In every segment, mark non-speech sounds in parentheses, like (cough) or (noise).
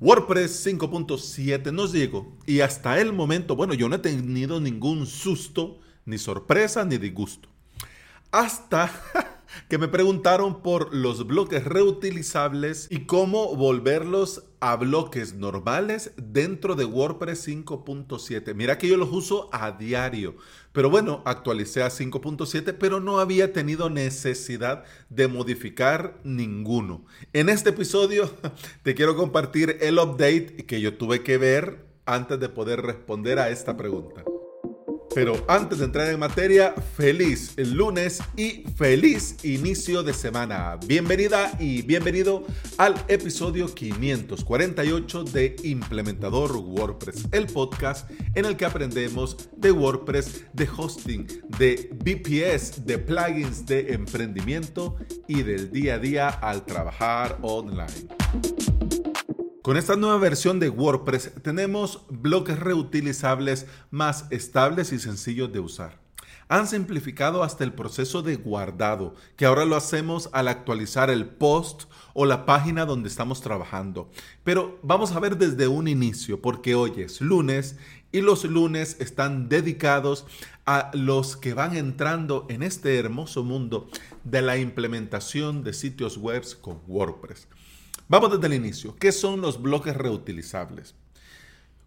WordPress 5.7 nos llegó y hasta el momento, bueno, yo no he tenido ningún susto, ni sorpresa, ni disgusto. Hasta que me preguntaron por los bloques reutilizables y cómo volverlos a bloques normales dentro de WordPress 5.7. Mira que yo los uso a diario, pero bueno, actualicé a 5.7, pero no había tenido necesidad de modificar ninguno. En este episodio (laughs) te quiero compartir el update que yo tuve que ver antes de poder responder a esta pregunta. Pero antes de entrar en materia, feliz lunes y feliz inicio de semana. Bienvenida y bienvenido al episodio 548 de Implementador WordPress, el podcast en el que aprendemos de WordPress, de hosting, de VPS, de plugins de emprendimiento y del día a día al trabajar online. Con esta nueva versión de WordPress tenemos bloques reutilizables más estables y sencillos de usar. Han simplificado hasta el proceso de guardado, que ahora lo hacemos al actualizar el post o la página donde estamos trabajando. Pero vamos a ver desde un inicio, porque hoy es lunes y los lunes están dedicados a los que van entrando en este hermoso mundo de la implementación de sitios web con WordPress. Vamos desde el inicio. ¿Qué son los bloques reutilizables?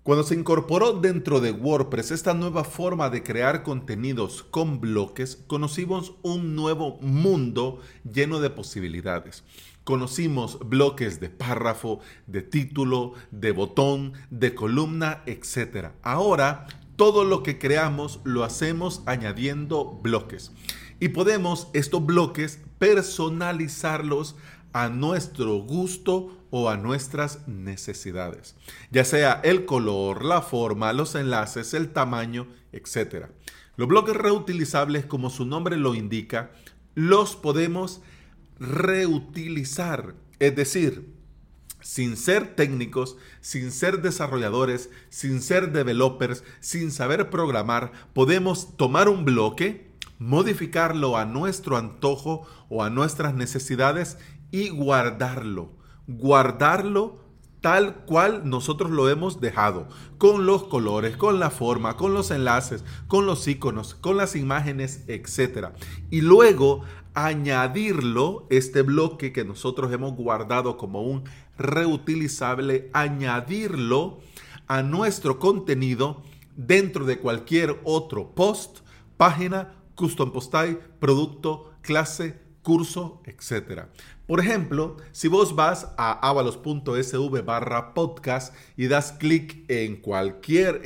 Cuando se incorporó dentro de WordPress esta nueva forma de crear contenidos con bloques, conocimos un nuevo mundo lleno de posibilidades. Conocimos bloques de párrafo, de título, de botón, de columna, etc. Ahora, todo lo que creamos lo hacemos añadiendo bloques. Y podemos estos bloques personalizarlos a nuestro gusto o a nuestras necesidades, ya sea el color, la forma, los enlaces, el tamaño, etc. Los bloques reutilizables, como su nombre lo indica, los podemos reutilizar, es decir, sin ser técnicos, sin ser desarrolladores, sin ser developers, sin saber programar, podemos tomar un bloque, modificarlo a nuestro antojo o a nuestras necesidades y guardarlo. Guardarlo tal cual nosotros lo hemos dejado, con los colores, con la forma, con los enlaces, con los iconos, con las imágenes, etc. Y luego añadirlo, este bloque que nosotros hemos guardado como un reutilizable, añadirlo a nuestro contenido dentro de cualquier otro post, página, custom post type, producto, clase, curso, etc. Por ejemplo, si vos vas a avalos.sv barra podcast y das clic en cualquier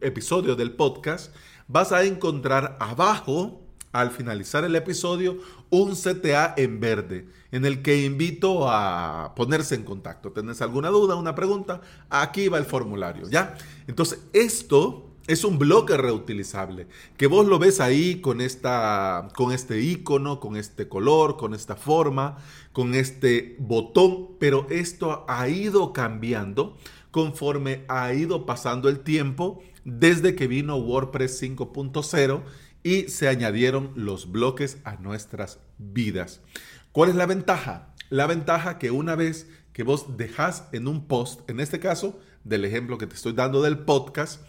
episodio del podcast, vas a encontrar abajo, al finalizar el episodio, un CTA en verde en el que invito a ponerse en contacto. ¿Tenés alguna duda, una pregunta? Aquí va el formulario, ¿ya? Entonces, esto es un bloque reutilizable, que vos lo ves ahí con, esta, con este icono, con este color, con esta forma, con este botón, pero esto ha ido cambiando conforme ha ido pasando el tiempo desde que vino WordPress 5.0 y se añadieron los bloques a nuestras vidas. ¿Cuál es la ventaja? La ventaja que una vez que vos dejas en un post, en este caso del ejemplo que te estoy dando del podcast,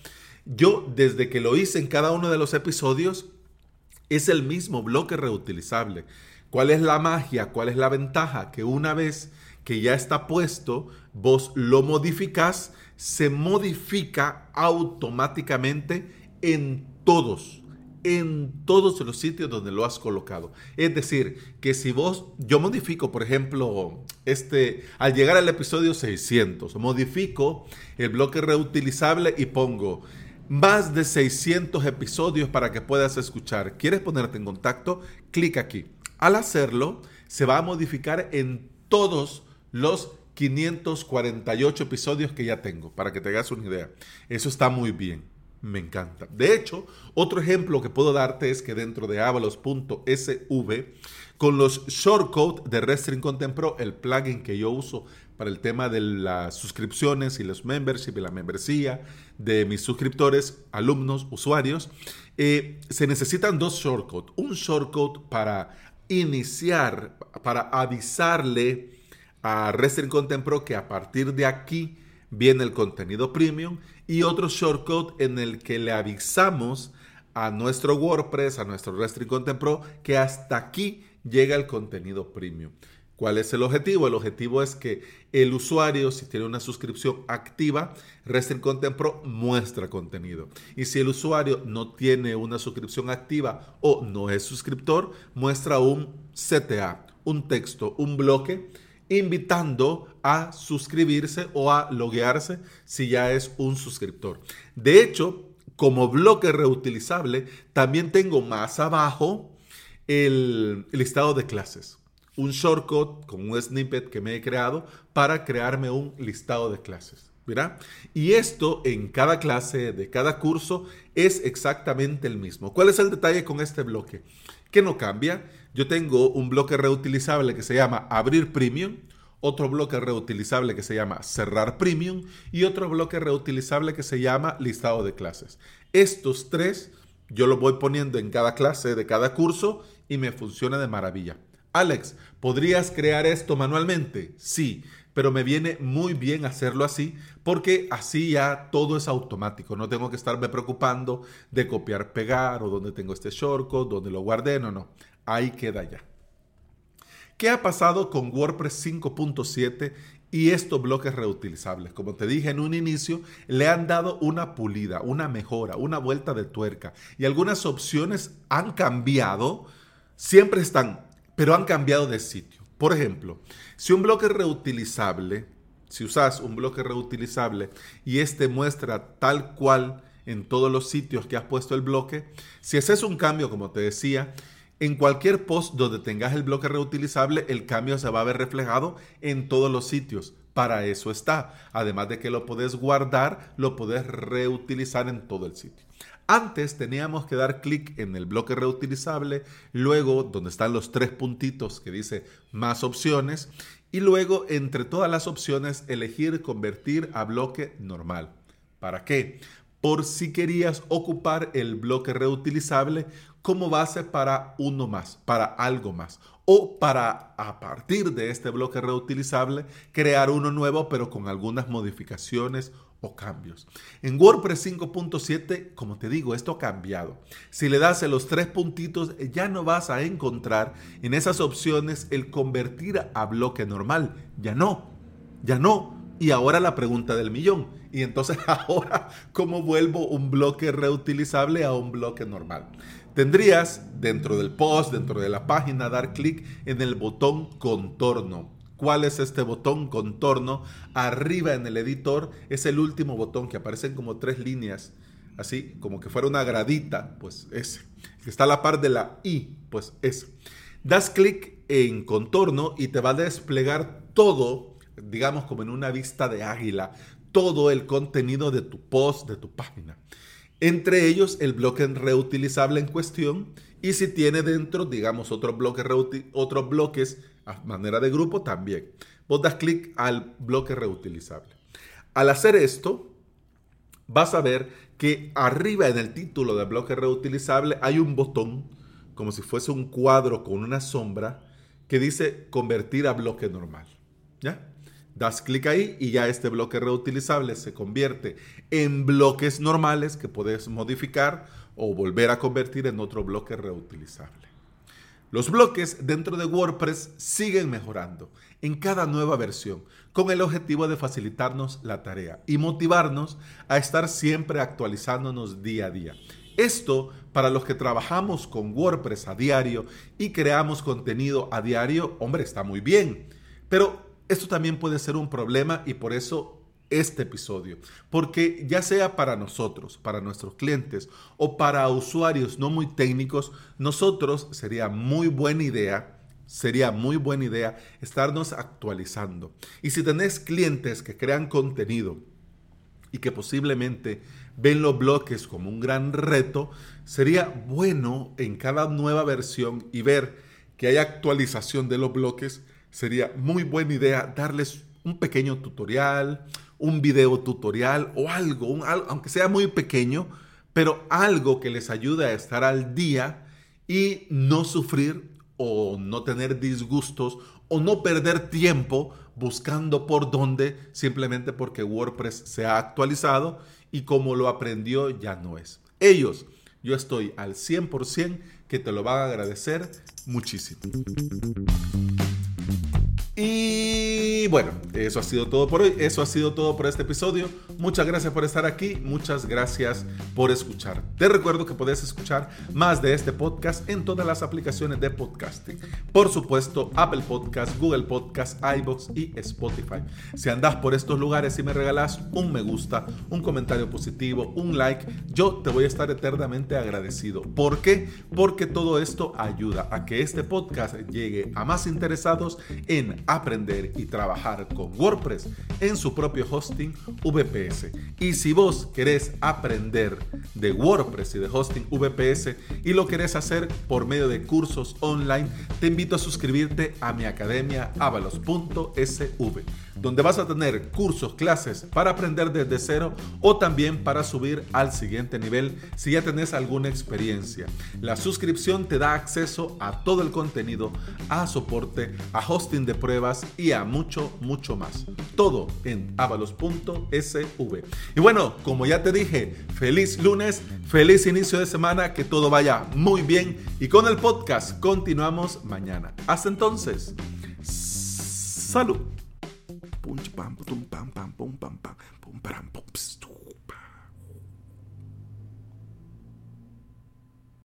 yo, desde que lo hice en cada uno de los episodios, es el mismo bloque reutilizable. ¿Cuál es la magia? ¿Cuál es la ventaja? Que una vez que ya está puesto, vos lo modificás, se modifica automáticamente en todos, en todos los sitios donde lo has colocado. Es decir, que si vos, yo modifico, por ejemplo, este, al llegar al episodio 600, modifico el bloque reutilizable y pongo más de 600 episodios para que puedas escuchar. ¿Quieres ponerte en contacto? Clic aquí. Al hacerlo, se va a modificar en todos los 548 episodios que ya tengo, para que te hagas una idea. Eso está muy bien. Me encanta. De hecho, otro ejemplo que puedo darte es que dentro de avalos.sv, con los shortcodes de Restring Content Pro, el plugin que yo uso para el tema de las suscripciones y los membership y la membresía de mis suscriptores, alumnos, usuarios, eh, se necesitan dos shortcodes. Un shortcode para iniciar, para avisarle a Restring Content Pro que a partir de aquí viene el contenido premium y otro shortcut en el que le avisamos a nuestro WordPress, a nuestro Restring Content Pro, que hasta aquí llega el contenido premium. ¿Cuál es el objetivo? El objetivo es que el usuario, si tiene una suscripción activa, Restring Content Pro muestra contenido. Y si el usuario no tiene una suscripción activa o no es suscriptor, muestra un CTA, un texto, un bloque invitando a suscribirse o a loguearse si ya es un suscriptor. De hecho, como bloque reutilizable, también tengo más abajo el listado de clases. Un shortcut con un snippet que me he creado para crearme un listado de clases. ¿Verdad? Y esto en cada clase de cada curso es exactamente el mismo. ¿Cuál es el detalle con este bloque? Que no cambia. Yo tengo un bloque reutilizable que se llama abrir premium, otro bloque reutilizable que se llama cerrar premium y otro bloque reutilizable que se llama listado de clases. Estos tres yo los voy poniendo en cada clase de cada curso y me funciona de maravilla. Alex, ¿podrías crear esto manualmente? Sí, pero me viene muy bien hacerlo así porque así ya todo es automático. No tengo que estarme preocupando de copiar, pegar o dónde tengo este shortcut, dónde lo guardé. No, no. Ahí queda ya. ¿Qué ha pasado con WordPress 5.7 y estos bloques reutilizables? Como te dije en un inicio, le han dado una pulida, una mejora, una vuelta de tuerca y algunas opciones han cambiado, siempre están, pero han cambiado de sitio. Por ejemplo, si un bloque reutilizable, si usas un bloque reutilizable y este muestra tal cual en todos los sitios que has puesto el bloque, si haces un cambio, como te decía, en cualquier post donde tengas el bloque reutilizable, el cambio se va a ver reflejado en todos los sitios. Para eso está. Además de que lo puedes guardar, lo puedes reutilizar en todo el sitio. Antes teníamos que dar clic en el bloque reutilizable, luego donde están los tres puntitos que dice más opciones y luego entre todas las opciones elegir convertir a bloque normal. ¿Para qué? Por si querías ocupar el bloque reutilizable como base para uno más, para algo más. O para, a partir de este bloque reutilizable, crear uno nuevo, pero con algunas modificaciones o cambios. En WordPress 5.7, como te digo, esto ha cambiado. Si le das a los tres puntitos, ya no vas a encontrar en esas opciones el convertir a bloque normal. Ya no, ya no. Y ahora la pregunta del millón. Y entonces (laughs) ahora, ¿cómo vuelvo un bloque reutilizable a un bloque normal? Tendrías dentro del post, dentro de la página, dar clic en el botón contorno. ¿Cuál es este botón contorno? Arriba en el editor es el último botón que aparecen como tres líneas, así como que fuera una gradita, pues ese. Está a la par de la I, pues ese. Das clic en contorno y te va a desplegar todo, digamos como en una vista de águila, todo el contenido de tu post, de tu página. Entre ellos el bloque reutilizable en cuestión y si tiene dentro, digamos, otros bloques, otros bloques manera de grupo también. Vos das clic al bloque reutilizable. Al hacer esto, vas a ver que arriba en el título del bloque reutilizable hay un botón, como si fuese un cuadro con una sombra, que dice convertir a bloque normal. ¿Ya? Das clic ahí y ya este bloque reutilizable se convierte en bloques normales que puedes modificar o volver a convertir en otro bloque reutilizable. Los bloques dentro de WordPress siguen mejorando en cada nueva versión con el objetivo de facilitarnos la tarea y motivarnos a estar siempre actualizándonos día a día. Esto para los que trabajamos con WordPress a diario y creamos contenido a diario, hombre, está muy bien. Pero esto también puede ser un problema y por eso este episodio, porque ya sea para nosotros, para nuestros clientes o para usuarios no muy técnicos, nosotros sería muy buena idea, sería muy buena idea estarnos actualizando. Y si tenés clientes que crean contenido y que posiblemente ven los bloques como un gran reto, sería bueno en cada nueva versión y ver que hay actualización de los bloques sería muy buena idea darles un pequeño tutorial, un video tutorial o algo, aunque sea muy pequeño, pero algo que les ayude a estar al día y no sufrir o no tener disgustos o no perder tiempo buscando por dónde, simplemente porque WordPress se ha actualizado y como lo aprendió ya no es. Ellos, yo estoy al 100% que te lo van a agradecer muchísimo. Y bueno, eso ha sido todo por hoy, eso ha sido todo por este episodio. Muchas gracias por estar aquí, muchas gracias por escuchar. Te recuerdo que puedes escuchar más de este podcast en todas las aplicaciones de podcasting. Por supuesto, Apple Podcast, Google Podcast, iBox y Spotify. Si andas por estos lugares y me regalas un me gusta, un comentario positivo, un like, yo te voy a estar eternamente agradecido. ¿Por qué? Porque todo esto ayuda a que este podcast llegue a más interesados en aprender y trabajar con WordPress en su propio hosting VPS. Y si vos querés aprender de WordPress y de hosting VPS y lo querés hacer por medio de cursos online, te invito a suscribirte a mi academia avalos.sv donde vas a tener cursos, clases para aprender desde cero o también para subir al siguiente nivel si ya tenés alguna experiencia. La suscripción te da acceso a todo el contenido, a soporte, a hosting de pruebas y a mucho, más. Todo en avalos.sv. Y bueno, como ya te dije, feliz lunes, feliz inicio de semana, que todo vaya muy bien y con el podcast continuamos mañana. Hasta entonces, salud.